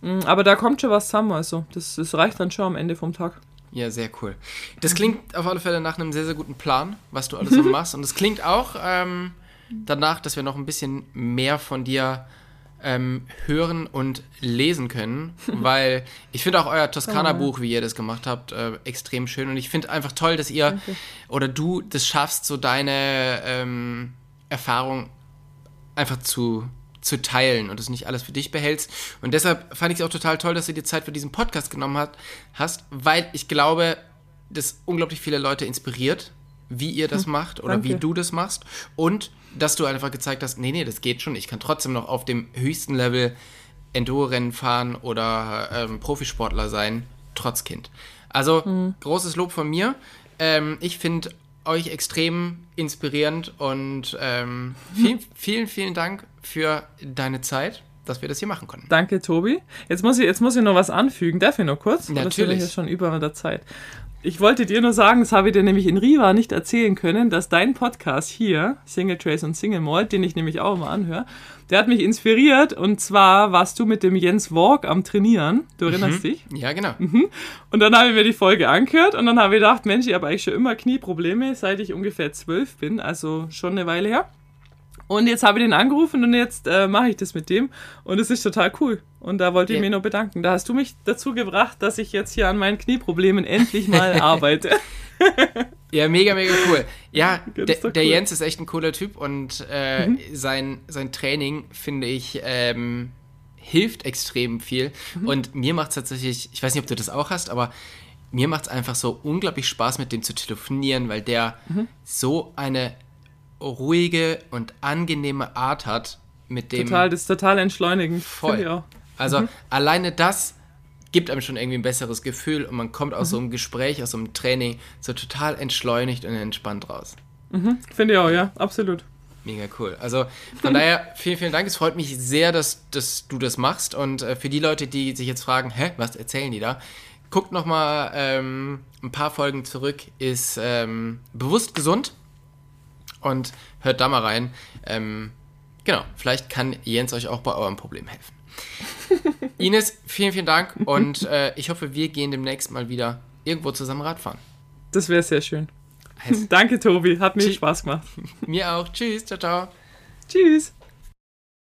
Mm, aber da kommt schon was zusammen, also das, das reicht dann schon am Ende vom Tag. Ja, sehr cool. Das klingt auf alle Fälle nach einem sehr, sehr guten Plan, was du alles so machst. Und es klingt auch ähm, danach, dass wir noch ein bisschen mehr von dir ähm, hören und lesen können, weil ich finde auch euer Toskana-Buch, wie ihr das gemacht habt, äh, extrem schön. Und ich finde einfach toll, dass ihr Danke. oder du das schaffst, so deine ähm, Erfahrung einfach zu zu teilen und das nicht alles für dich behältst. Und deshalb fand ich es auch total toll, dass du dir Zeit für diesen Podcast genommen hat, hast, weil ich glaube, das unglaublich viele Leute inspiriert, wie ihr das hm, macht oder danke. wie du das machst und dass du einfach gezeigt hast, nee, nee, das geht schon. Ich kann trotzdem noch auf dem höchsten Level Enduro-Rennen fahren oder ähm, Profisportler sein, trotz Kind. Also hm. großes Lob von mir. Ähm, ich finde euch extrem inspirierend und ähm, vielen, vielen, vielen Dank für deine Zeit, dass wir das hier machen konnten. Danke, Tobi. Jetzt muss ich, jetzt muss ich noch was anfügen. Darf ich noch kurz? Natürlich. Das ist schon über der Zeit. Ich wollte dir nur sagen, das habe ich dir nämlich in Riva nicht erzählen können, dass dein Podcast hier, Single Trace und Single Malt, den ich nämlich auch immer anhöre, der hat mich inspiriert und zwar warst du mit dem Jens Walk am Trainieren. Du erinnerst mhm. dich? Ja, genau. Mhm. Und dann habe ich mir die Folge angehört und dann habe ich gedacht, Mensch, ich habe eigentlich schon immer Knieprobleme, seit ich ungefähr zwölf bin, also schon eine Weile her. Und jetzt habe ich den angerufen und jetzt äh, mache ich das mit dem. Und es ist total cool. Und da wollte ich mich nur bedanken. Da hast du mich dazu gebracht, dass ich jetzt hier an meinen Knieproblemen endlich mal arbeite. ja, mega, mega cool. Ja, der, cool. der Jens ist echt ein cooler Typ und äh, mhm. sein, sein Training, finde ich, ähm, hilft extrem viel. Mhm. Und mir macht es tatsächlich, ich weiß nicht, ob du das auch hast, aber mir macht es einfach so unglaublich Spaß, mit dem zu telefonieren, weil der mhm. so eine ruhige und angenehme Art hat, mit dem. Total, das ist total entschleunigend. Voll. Also mhm. alleine das gibt einem schon irgendwie ein besseres Gefühl und man kommt aus mhm. so einem Gespräch, aus so einem Training so total entschleunigt und entspannt raus. Mhm. Finde ich auch, ja, absolut. Mega cool. Also von daher vielen, vielen Dank. Es freut mich sehr, dass, dass du das machst. Und äh, für die Leute, die sich jetzt fragen, hä, was erzählen die da? Guckt nochmal ähm, ein paar Folgen zurück. Ist ähm, bewusst gesund und hört da mal rein. Ähm, genau, vielleicht kann Jens euch auch bei eurem Problem helfen. Ines, vielen, vielen Dank und äh, ich hoffe, wir gehen demnächst mal wieder irgendwo zusammen Radfahren. Das wäre sehr schön. Also. Danke, Tobi. Hat mir Spaß gemacht. Mir auch. Tschüss. Ciao, ciao. Tschüss.